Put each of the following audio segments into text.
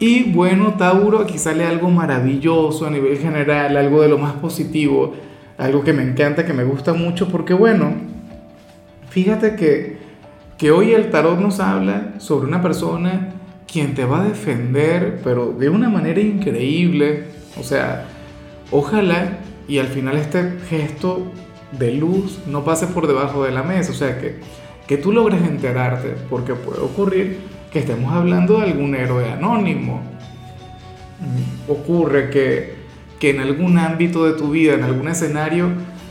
Y bueno, Tauro, aquí sale algo maravilloso a nivel general, algo de lo más positivo, algo que me encanta, que me gusta mucho, porque bueno, fíjate que, que hoy el tarot nos habla sobre una persona quien te va a defender, pero de una manera increíble. O sea, ojalá y al final este gesto de luz no pase por debajo de la mesa, o sea, que, que tú logres enterarte, porque puede ocurrir que estemos hablando de algún héroe anónimo. Ocurre que, que en algún ámbito de tu vida, en algún escenario,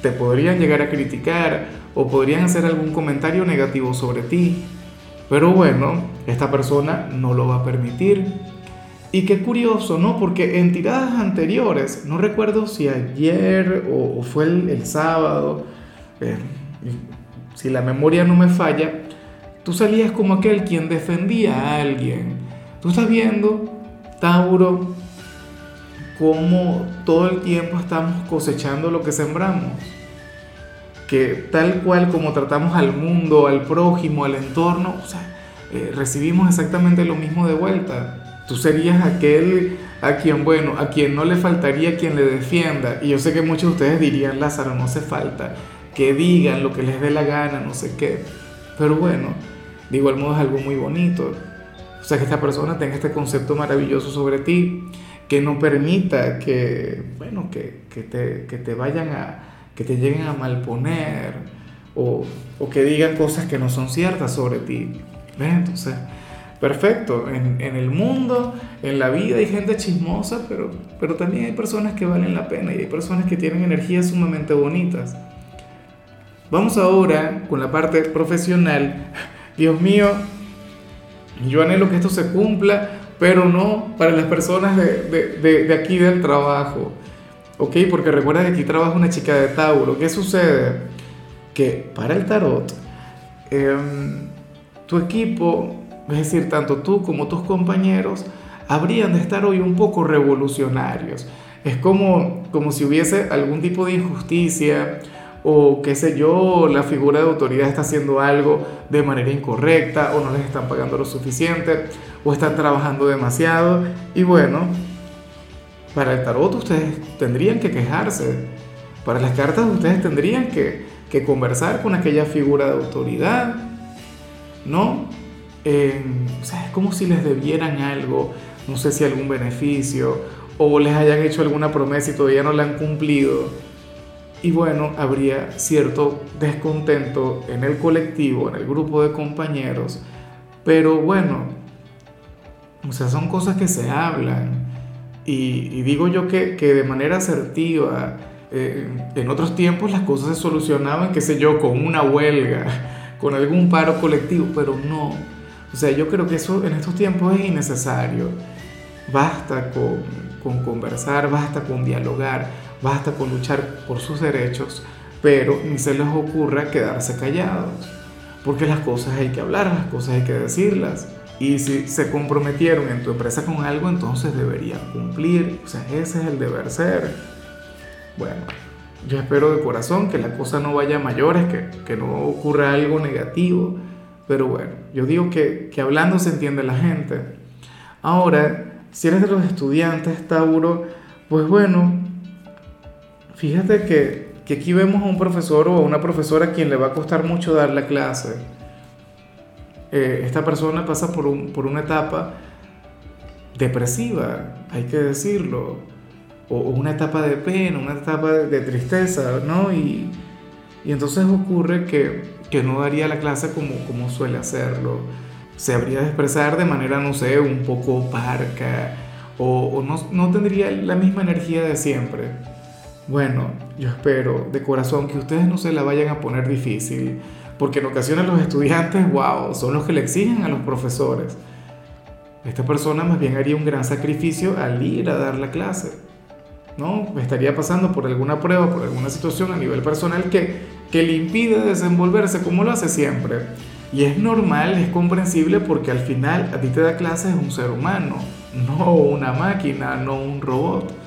te podrían llegar a criticar o podrían hacer algún comentario negativo sobre ti. Pero bueno, esta persona no lo va a permitir. Y qué curioso, ¿no? Porque en tiradas anteriores, no recuerdo si ayer o, fue el, sábado, eh, si la memoria no me falla, Tú salías como aquel quien defendía a alguien. Tú estás viendo, Tauro, cómo todo el tiempo estamos cosechando lo que sembramos. Que tal cual como tratamos al mundo, al prójimo, al entorno, eh, recibimos exactamente lo mismo de vuelta. Tú serías aquel a quien, bueno, a quien no le faltaría quien le defienda. Y yo sé que muchos de ustedes dirían, Lázaro, no hace falta que digan lo que les dé la gana, no sé qué. Pero bueno, de igual modo es algo muy bonito. O sea, que esta persona tenga este concepto maravilloso sobre ti, que no permita que, bueno, que, que, te, que te, vayan a, que te lleguen a malponer o, o, que digan cosas que no son ciertas sobre ti. ¿Ves? Entonces, perfecto. En, en, el mundo, en la vida hay gente chismosa, pero, pero también hay personas que valen la pena y hay personas que tienen energías sumamente bonitas. Vamos ahora con la parte profesional. Dios mío, yo anhelo que esto se cumpla, pero no para las personas de, de, de, aquí del trabajo. ¿Ok? Porque recuerda que aquí trabaja una chica de Tauro. ¿Qué sucede? Que para el tarot, em, tu equipo, es decir, tanto tú como tus compañeros, habrían de estar hoy un poco revolucionarios. Es como, como si hubiese algún tipo de injusticia o qué sé yo, la figura de autoridad está haciendo algo de manera incorrecta o no les están pagando lo suficiente o están trabajando demasiado. Y bueno, para el tarot ustedes tendrían que quejarse, para las cartas ustedes tendrían que, que conversar con aquella figura de autoridad, ¿no? o sea, es como si les debieran algo, no sé si algún beneficio o les hayan hecho alguna promesa y todavía no la han cumplido y bueno, habría cierto descontento en el colectivo, en el grupo de compañeros, pero bueno, o sea, son cosas que se hablan y, digo yo que, que, de manera asertiva, eh, en otros tiempos las cosas se solucionaban, qué sé yo, con una huelga, con algún paro colectivo, pero no. O sea, yo creo que eso en estos tiempos es innecesario. Basta con, con conversar, basta con dialogar basta con luchar por sus derechos, pero ni se les ocurra quedarse callados, porque las cosas hay que hablar, las cosas hay que decirlas. Y si se comprometieron en tu empresa con algo, entonces deberían cumplir. O sea, ese es el deber ser. Bueno, yo espero de corazón que la cosa no vaya a mayores, que, que no ocurra algo negativo. Pero bueno, yo digo que, que hablando se entiende la gente. Ahora, si eres de los estudiantes, Tauro, pues bueno, Fíjate que, que, aquí vemos a un profesor o a una profesora a quien le va a costar mucho dar la clase. Eh, esta persona pasa por, un, por, una etapa depresiva, hay que decirlo, o, una etapa de pena, una etapa de, tristeza, ¿no? Y, y, entonces ocurre que, que no daría la clase como, como suele hacerlo. Se habría de expresar de manera, no sé, un poco parca, o, o no, no tendría la misma energía de siempre. Bueno, yo espero de corazón que ustedes no se la vayan a poner difícil, porque en ocasiones los estudiantes, wow, son los que le exigen a los profesores. Esta persona más bien haría un gran sacrificio al ir a dar la clase. ¿no? Estaría pasando por alguna prueba, por alguna situación a nivel personal que, que le impide desenvolverse como lo hace siempre. Y es normal, es comprensible porque al final a ti te da clases un ser humano, no una máquina, no un robot.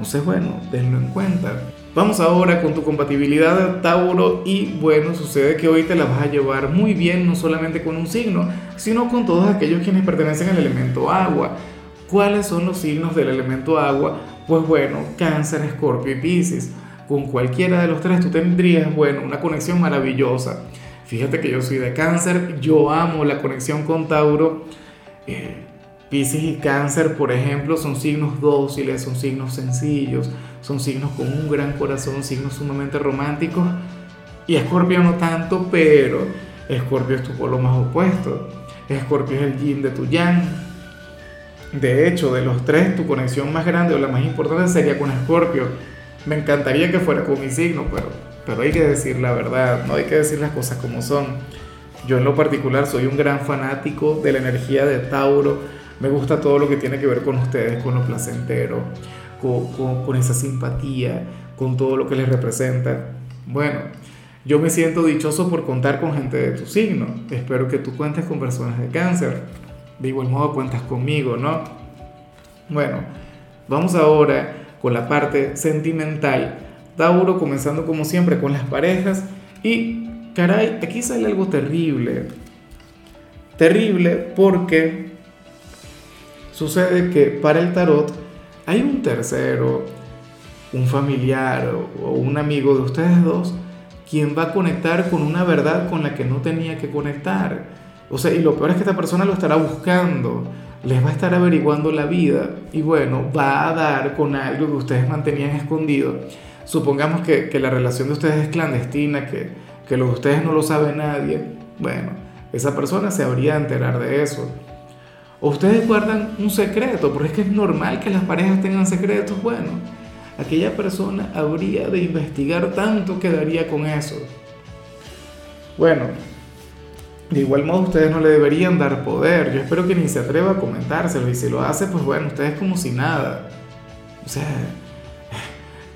Entonces, bueno, tenlo en cuenta. Vamos ahora con tu compatibilidad Tauro y bueno, sucede que hoy te la vas a llevar muy bien, no solamente con un signo, sino con todos aquellos quienes pertenecen al elemento agua. ¿Cuáles son los signos del elemento agua? Pues bueno, cáncer, escorpio y piscis. Con cualquiera de los tres tú tendrías, bueno, una conexión maravillosa. Fíjate que yo soy de cáncer, yo amo la conexión con Tauro. Eh, Piscis y Cáncer, por ejemplo, son signos dóciles, son signos sencillos, son signos con un gran corazón, signos sumamente románticos. Y Escorpio no tanto, pero Escorpio es tu polo más opuesto. Escorpio es el yin de tu yang. De hecho, de los tres, tu conexión más grande o la más importante sería con Escorpio. Me encantaría que fuera con mi signo, pero, pero hay que decir la verdad, no hay que decir las cosas como son. Yo en lo particular soy un gran fanático de la energía de Tauro me gusta todo lo que tiene que ver con ustedes, con lo placentero, con, esa simpatía, con todo lo que les representa. Bueno, yo me siento dichoso por contar con gente de tu signo. Espero que tú cuentes con personas de cáncer. De igual modo cuentas conmigo, ¿no? Bueno, vamos ahora con la parte sentimental. Tauro comenzando como siempre con las parejas. Y, caray, aquí sale algo terrible. Terrible porque Sucede que para el tarot hay un tercero, un familiar o un amigo de ustedes dos, quien va a conectar con una verdad con la que no tenía que conectar. O sea, y lo peor es que esta persona lo estará buscando, les va a estar averiguando la vida y bueno, va a dar con algo que ustedes mantenían escondido. Supongamos que, la relación de ustedes es clandestina, que, que lo de ustedes no lo sabe nadie. Bueno, esa persona se habría de enterar de eso. Ustedes guardan un secreto, porque es que es normal que las parejas tengan secretos. Bueno, aquella persona habría de investigar tanto que daría con eso. Bueno, de igual modo ustedes no le deberían dar poder. Yo espero que ni se atreva a comentárselo. Y si lo hace, pues bueno, ustedes como si nada. O sea,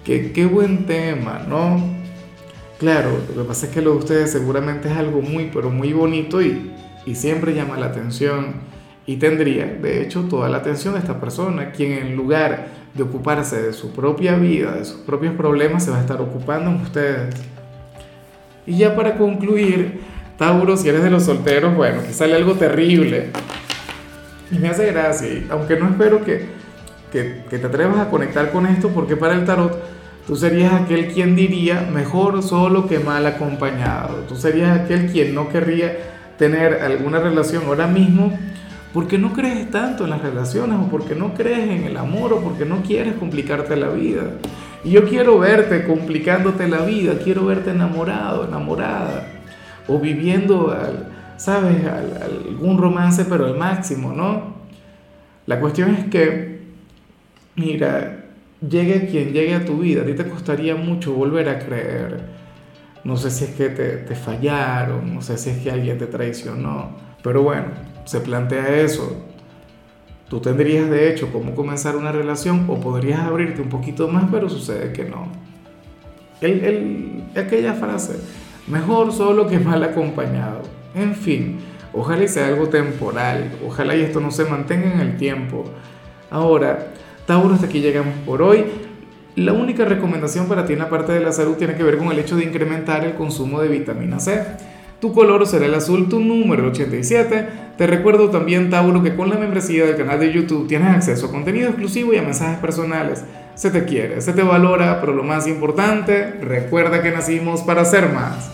qué, qué buen tema, ¿no? Claro, lo que pasa es que lo de ustedes seguramente es algo muy, pero muy bonito y, y siempre llama la atención y tendría, de hecho, toda la atención de esta persona, quien en lugar de ocuparse de su propia vida, de sus propios problemas, se va a estar ocupando en ustedes. Y ya para concluir, Tauro, si eres de los solteros, bueno, que sale algo terrible. Y me hace gracia, aunque no espero que, que, que te atrevas a conectar con esto, porque para el tarot tú serías aquel quien diría mejor solo que mal acompañado. Tú serías aquel quien no querría tener alguna relación ahora mismo porque no crees tanto en las relaciones o porque no crees en el amor o porque no quieres complicarte la vida. Y yo quiero verte complicándote la vida, quiero verte enamorado, enamorada, o viviendo, ¿sabes?, algún romance, pero al máximo, ¿no? La cuestión es que, mira, llegue quien llegue a tu vida, a ti te costaría mucho volver a creer. No sé si es que te, te fallaron, no sé si es que alguien te traicionó, pero bueno, se plantea eso. Tú tendrías de hecho cómo comenzar una relación o podrías abrirte un poquito más, pero sucede que no. El, aquella frase, mejor solo que mal acompañado. En fin, ojalá y sea algo temporal, ojalá y esto no se mantenga en el tiempo. Ahora, Tauro, hasta aquí llegamos por hoy. La única recomendación para ti en la parte de la salud tiene que ver con el hecho de incrementar el consumo de vitamina C. Tu color será el azul, tu número 87. Te recuerdo también, Tauro, que con la membresía del canal de YouTube tienes acceso a contenido exclusivo y a mensajes personales. Se te quiere, se te valora, pero lo más importante, recuerda que nacimos para ser más.